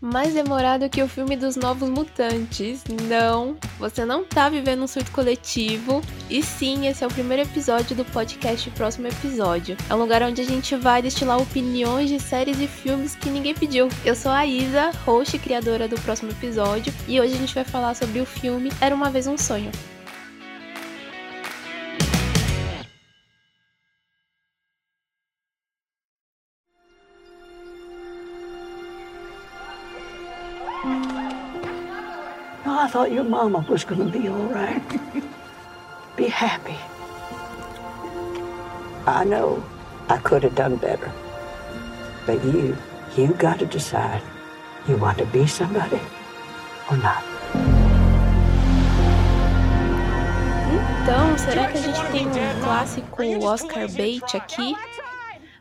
mais demorado que o filme dos Novos Mutantes. Não, você não tá vivendo um surto coletivo. E sim, esse é o primeiro episódio do podcast Próximo Episódio. É um lugar onde a gente vai destilar opiniões de séries e filmes que ninguém pediu. Eu sou a Isa, host e criadora do próximo episódio, e hoje a gente vai falar sobre o filme Era uma vez um sonho. Thought your mama was going to be all right. be happy. I know I could have done better. But you, you got to decide. You want to be somebody or not. Então, será que a gente tem um clássico Oscar bait aqui?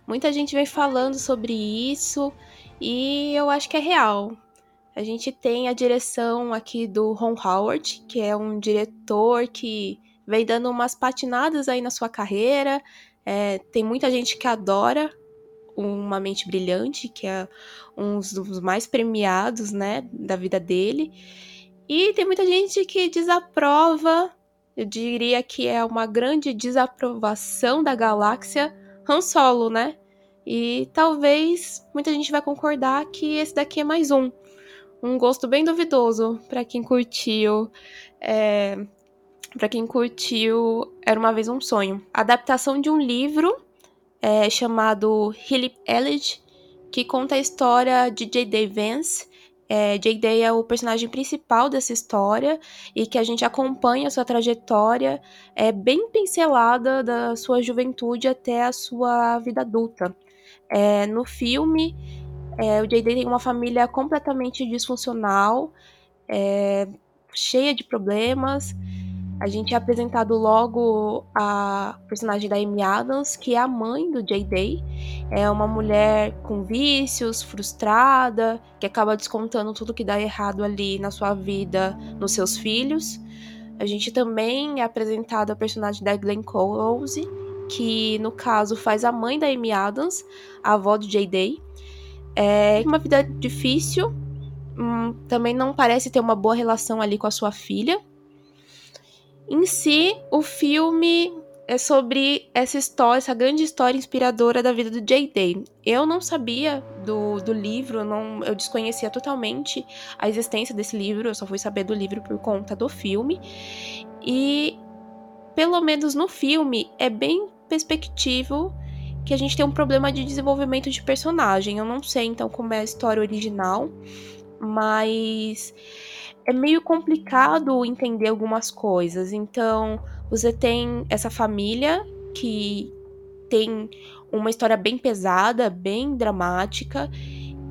Muita gente vem falando sobre isso e eu acho que é real. A gente tem a direção aqui do Ron Howard, que é um diretor que vem dando umas patinadas aí na sua carreira. É, tem muita gente que adora Uma Mente Brilhante, que é um dos mais premiados, né, da vida dele. E tem muita gente que desaprova, eu diria que é uma grande desaprovação da galáxia Han Solo, né? E talvez muita gente vai concordar que esse daqui é mais um um gosto bem duvidoso para quem curtiu. É, para quem curtiu Era uma vez um sonho. Adaptação de um livro é, chamado Philip Elliot, que conta a história de J.D. Vance. É, J.D. é o personagem principal dessa história e que a gente acompanha a sua trajetória é bem pincelada da sua juventude até a sua vida adulta. É, no filme, é, o J.D. tem uma família completamente disfuncional, é, cheia de problemas. A gente é apresentado logo a personagem da Amy Adams, que é a mãe do J.D. É uma mulher com vícios, frustrada, que acaba descontando tudo que dá errado ali na sua vida nos seus filhos. A gente também é apresentado a personagem da Glenn Close, que no caso faz a mãe da Amy Adams, a avó do J.D. É uma vida difícil, hum, também não parece ter uma boa relação ali com a sua filha. Em si, o filme é sobre essa história, essa grande história inspiradora da vida do J.D. Eu não sabia do, do livro, não, eu desconhecia totalmente a existência desse livro, eu só fui saber do livro por conta do filme. E, pelo menos no filme, é bem perspectivo que a gente tem um problema de desenvolvimento de personagem. Eu não sei então como é a história original, mas é meio complicado entender algumas coisas. Então, você tem essa família que tem uma história bem pesada, bem dramática,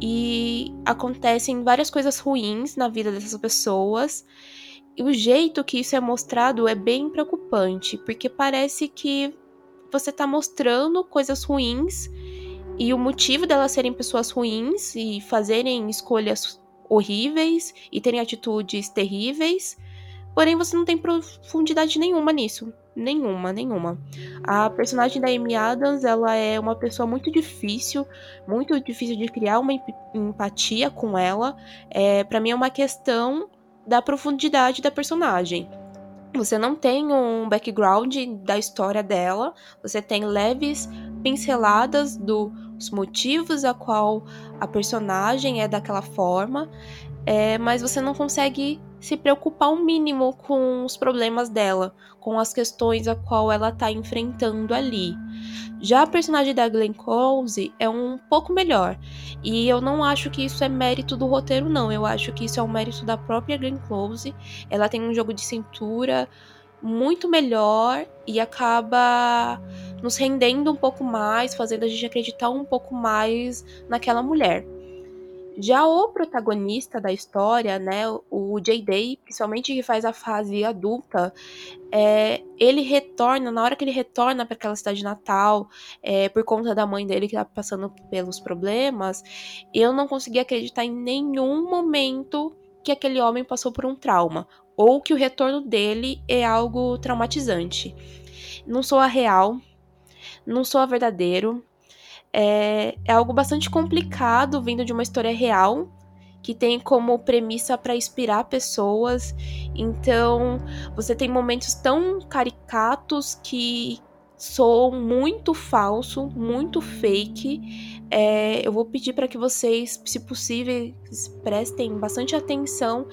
e acontecem várias coisas ruins na vida dessas pessoas. E o jeito que isso é mostrado é bem preocupante, porque parece que você tá mostrando coisas ruins e o motivo delas serem pessoas ruins e fazerem escolhas horríveis e terem atitudes terríveis. Porém, você não tem profundidade nenhuma nisso. Nenhuma, nenhuma. A personagem da Amy Adams, ela é uma pessoa muito difícil, muito difícil de criar uma empatia com ela. É, para mim é uma questão da profundidade da personagem. Você não tem um background da história dela, você tem leves pinceladas dos motivos a qual a personagem é daquela forma, é, mas você não consegue se preocupar o um mínimo com os problemas dela, com as questões a qual ela está enfrentando ali. Já a personagem da Glenn Close é um pouco melhor. E eu não acho que isso é mérito do roteiro, não. Eu acho que isso é um mérito da própria Glenn Close. Ela tem um jogo de cintura muito melhor e acaba nos rendendo um pouco mais, fazendo a gente acreditar um pouco mais naquela mulher. Já o protagonista da história, né, o J.Day, principalmente que faz a fase adulta, é, ele retorna, na hora que ele retorna para aquela cidade natal, é, por conta da mãe dele que tá passando pelos problemas, eu não consegui acreditar em nenhum momento que aquele homem passou por um trauma, ou que o retorno dele é algo traumatizante. Não sou a real, não sou a verdadeiro, é, é algo bastante complicado vindo de uma história real que tem como premissa para inspirar pessoas. Então, você tem momentos tão caricatos que soam muito falso, muito fake é, eu vou pedir para que vocês, se possível, prestem bastante atenção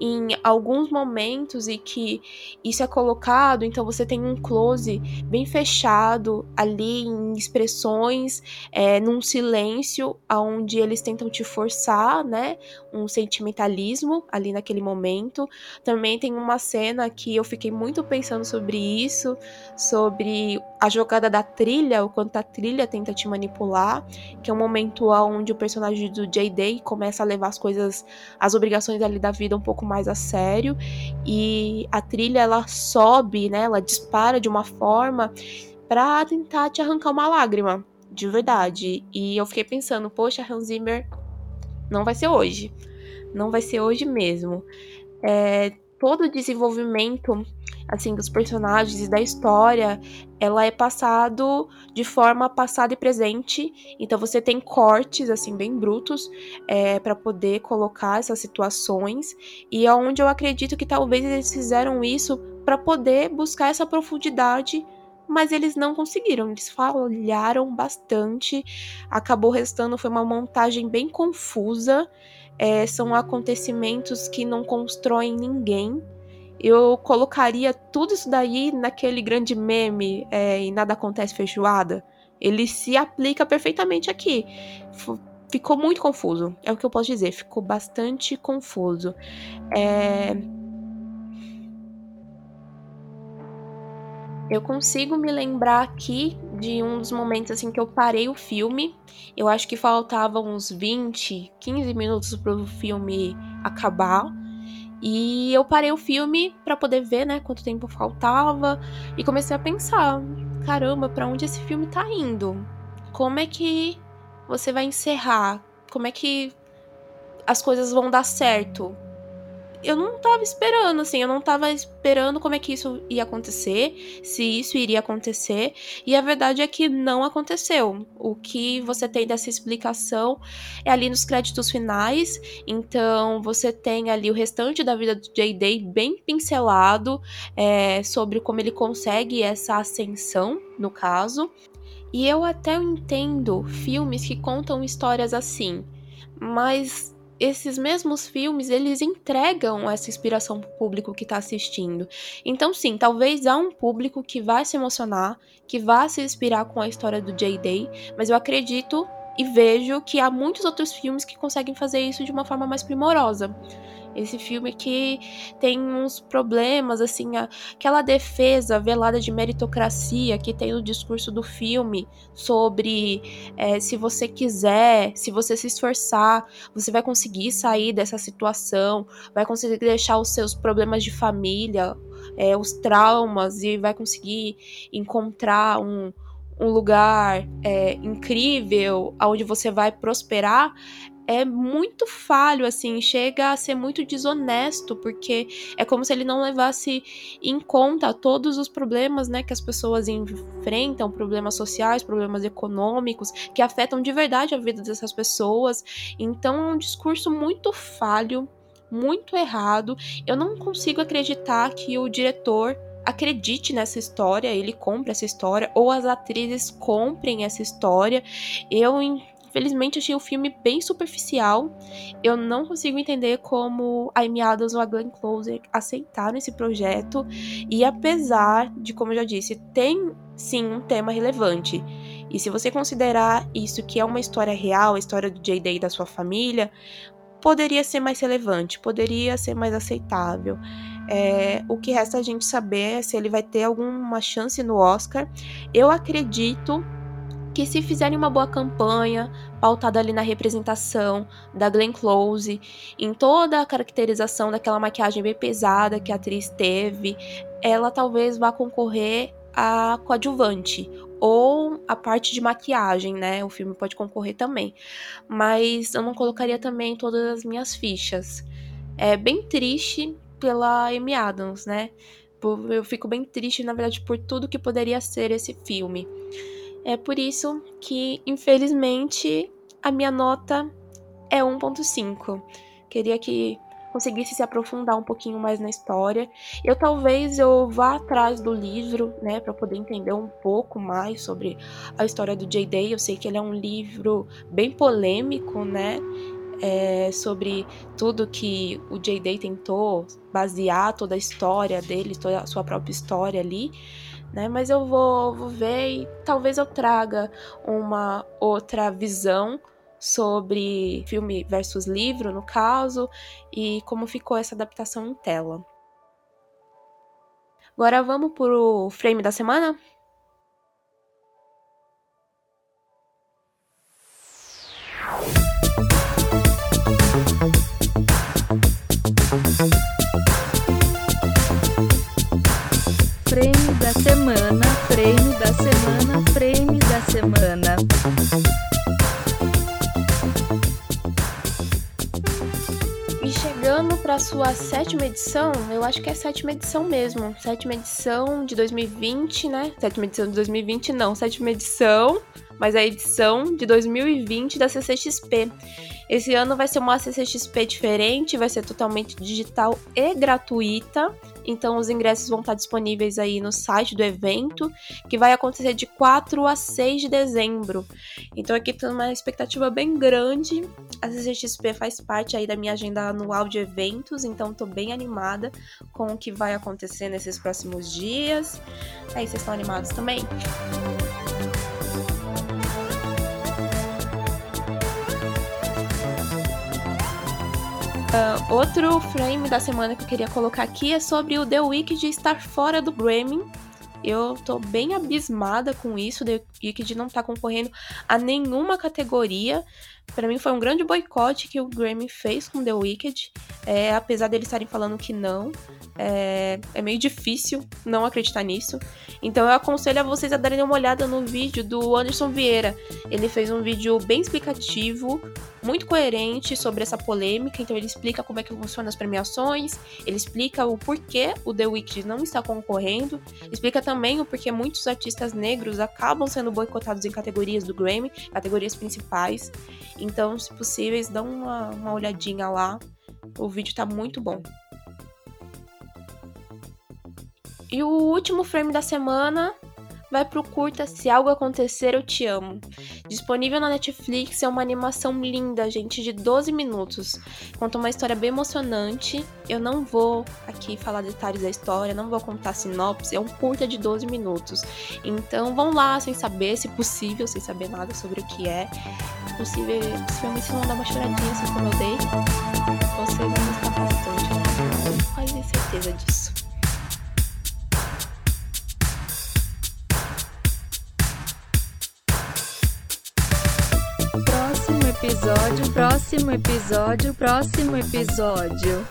em alguns momentos e que isso é colocado, então você tem um close bem fechado ali em expressões, é, num silêncio, onde eles tentam te forçar, né? Um sentimentalismo ali naquele momento. Também tem uma cena que eu fiquei muito pensando sobre isso, sobre a jogada da trilha, o quanto a trilha tenta te manipular que é um momento onde o personagem do J-Day começa a levar as coisas, as obrigações ali da vida um pouco mais a sério, e a trilha ela sobe, né, ela dispara de uma forma para tentar te arrancar uma lágrima, de verdade. E eu fiquei pensando, poxa, Hans Zimmer, não vai ser hoje. Não vai ser hoje mesmo. É, todo o desenvolvimento assim dos personagens e da história, ela é passado de forma passada e presente. Então você tem cortes assim bem brutos é, para poder colocar essas situações e é onde eu acredito que talvez eles fizeram isso para poder buscar essa profundidade mas eles não conseguiram, eles falharam bastante. Acabou restando, foi uma montagem bem confusa. É, são acontecimentos que não constroem ninguém eu colocaria tudo isso daí naquele grande meme é, e nada acontece feijoada. Ele se aplica perfeitamente aqui. Ficou muito confuso, é o que eu posso dizer. Ficou bastante confuso. É... Eu consigo me lembrar aqui de um dos momentos assim que eu parei o filme. Eu acho que faltavam uns 20, 15 minutos para o filme acabar. E eu parei o filme para poder ver, né, quanto tempo faltava e comecei a pensar, caramba, para onde esse filme tá indo? Como é que você vai encerrar? Como é que as coisas vão dar certo? Eu não tava esperando, assim, eu não tava esperando como é que isso ia acontecer, se isso iria acontecer, e a verdade é que não aconteceu. O que você tem dessa explicação é ali nos créditos finais, então você tem ali o restante da vida do J-Day bem pincelado é, sobre como ele consegue essa ascensão, no caso. E eu até entendo filmes que contam histórias assim, mas esses mesmos filmes, eles entregam essa inspiração pro público que tá assistindo. Então, sim, talvez há um público que vai se emocionar, que vai se inspirar com a história do J-Day, mas eu acredito e vejo que há muitos outros filmes que conseguem fazer isso de uma forma mais primorosa. Esse filme que tem uns problemas, assim, aquela defesa velada de meritocracia que tem no discurso do filme sobre é, se você quiser, se você se esforçar, você vai conseguir sair dessa situação, vai conseguir deixar os seus problemas de família, é, os traumas e vai conseguir encontrar um, um lugar é, incrível onde você vai prosperar é muito falho, assim, chega a ser muito desonesto, porque é como se ele não levasse em conta todos os problemas, né, que as pessoas enfrentam, problemas sociais, problemas econômicos, que afetam de verdade a vida dessas pessoas. Então é um discurso muito falho, muito errado. Eu não consigo acreditar que o diretor acredite nessa história, ele compre essa história, ou as atrizes comprem essa história. Eu Felizmente achei o filme bem superficial. Eu não consigo entender como a Amy Adams ou a Glenn Close aceitaram esse projeto. E apesar de, como eu já disse, tem sim um tema relevante. E se você considerar isso que é uma história real, a história do J-Day e da sua família, poderia ser mais relevante, poderia ser mais aceitável. É, o que resta a gente saber é se ele vai ter alguma chance no Oscar. Eu acredito que se fizerem uma boa campanha, pautada ali na representação da Glenn Close, em toda a caracterização daquela maquiagem bem pesada que a atriz teve, ela talvez vá concorrer a coadjuvante ou a parte de maquiagem, né? O filme pode concorrer também. Mas eu não colocaria também todas as minhas fichas. É bem triste pela Amy Adams, né? Eu fico bem triste, na verdade, por tudo que poderia ser esse filme. É por isso que, infelizmente, a minha nota é 1.5. Queria que conseguisse se aprofundar um pouquinho mais na história. Eu talvez eu vá atrás do livro, né, para poder entender um pouco mais sobre a história do J.Day. Eu sei que ele é um livro bem polêmico, né? É, sobre tudo que o J.Day tentou basear toda a história dele, toda a sua própria história ali, né? Mas eu vou, vou ver e talvez eu traga uma outra visão sobre filme versus livro, no caso, e como ficou essa adaptação em tela. Agora vamos pro frame da semana? Sétima edição, eu acho que é sétima edição mesmo. Sétima edição de 2020, né? Sétima edição de 2020, não, sétima edição, mas a edição de 2020 da CCXP. Esse ano vai ser uma CCXP diferente, vai ser totalmente digital e gratuita. Então os ingressos vão estar disponíveis aí no site do evento, que vai acontecer de 4 a 6 de dezembro. Então aqui tem uma expectativa bem grande. A CCXP faz parte aí da minha agenda anual de eventos, então tô bem animada com o que vai acontecer nesses próximos dias. Aí vocês estão animados também? Uh, outro frame da semana que eu queria colocar aqui é sobre o The Wicked estar fora do Grammy. Eu tô bem abismada com isso, The Wicked não tá concorrendo a nenhuma categoria. Para mim foi um grande boicote que o Grammy fez com The Wicked, é, apesar deles estarem falando que não. É, é, meio difícil não acreditar nisso. Então eu aconselho a vocês a darem uma olhada no vídeo do Anderson Vieira. Ele fez um vídeo bem explicativo, muito coerente sobre essa polêmica. Então ele explica como é que funcionam as premiações, ele explica o porquê o The Wicked não está concorrendo, explica também o porquê muitos artistas negros acabam sendo boicotados em categorias do Grammy, categorias principais. Então, se possíveis, dão uma, uma olhadinha lá. O vídeo tá muito bom. E o último frame da semana vai pro curta Se Algo Acontecer Eu Te Amo. Disponível na Netflix, é uma animação linda, gente, de 12 minutos. Conta uma história bem emocionante. Eu não vou aqui falar detalhes da história, não vou contar sinopse, é um curta de 12 minutos. Então vão lá sem saber, se possível, sem saber nada sobre o que é. Se possível, possivelmente se não dar uma choradinha assim como eu dei, vocês vão gostar bastante. Eu tenho quase certeza disso. Episódio, próximo episódio, próximo episódio.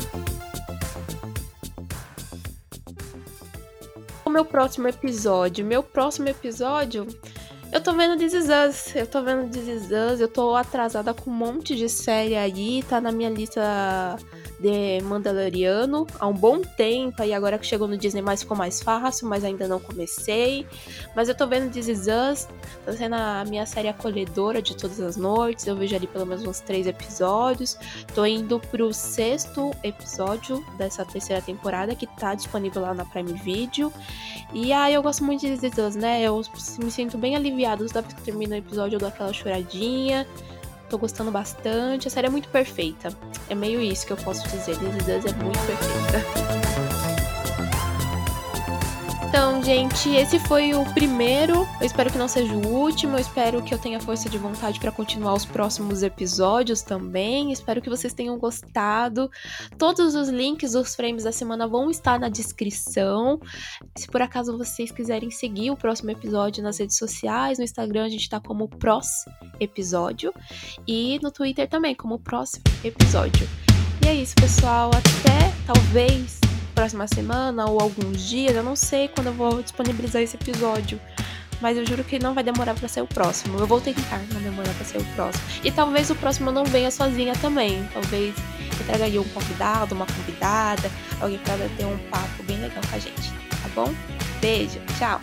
O meu próximo episódio, meu próximo episódio, eu tô vendo This Is Us, eu tô vendo This Is Us, eu tô atrasada com um monte de série aí, tá na minha lista de Mandaloriano há um bom tempo, e agora que chegou no Disney mais ficou mais fácil, mas ainda não comecei. Mas eu tô vendo This Is Us, tá sendo a minha série acolhedora de todas as noites, eu vejo ali pelo menos uns três episódios. Tô indo pro sexto episódio dessa terceira temporada, que tá disponível lá na Prime Video. E aí eu gosto muito de This Is Us, né? Eu me sinto bem aliviado toda vez que termina o episódio, eu dou aquela choradinha. Tô gostando bastante. A série é muito perfeita. É meio isso que eu posso dizer. This Is Us é muito perfeita. Então, gente, esse foi o primeiro. Eu espero que não seja o último. Eu espero que eu tenha força de vontade para continuar os próximos episódios também. Espero que vocês tenham gostado. Todos os links dos frames da semana vão estar na descrição. Se por acaso vocês quiserem seguir o próximo episódio nas redes sociais, no Instagram a gente tá como Pros Episódio e no Twitter também como Próximo Episódio. E é isso, pessoal. Até talvez próxima semana ou alguns dias, eu não sei quando eu vou disponibilizar esse episódio. Mas eu juro que não vai demorar para ser o próximo. Eu vou tentar não demorar para ser o próximo. E talvez o próximo não venha sozinha também. Talvez eu traga aí um convidado, uma convidada, alguém para ter um papo bem legal com a gente, tá bom? Beijo, tchau!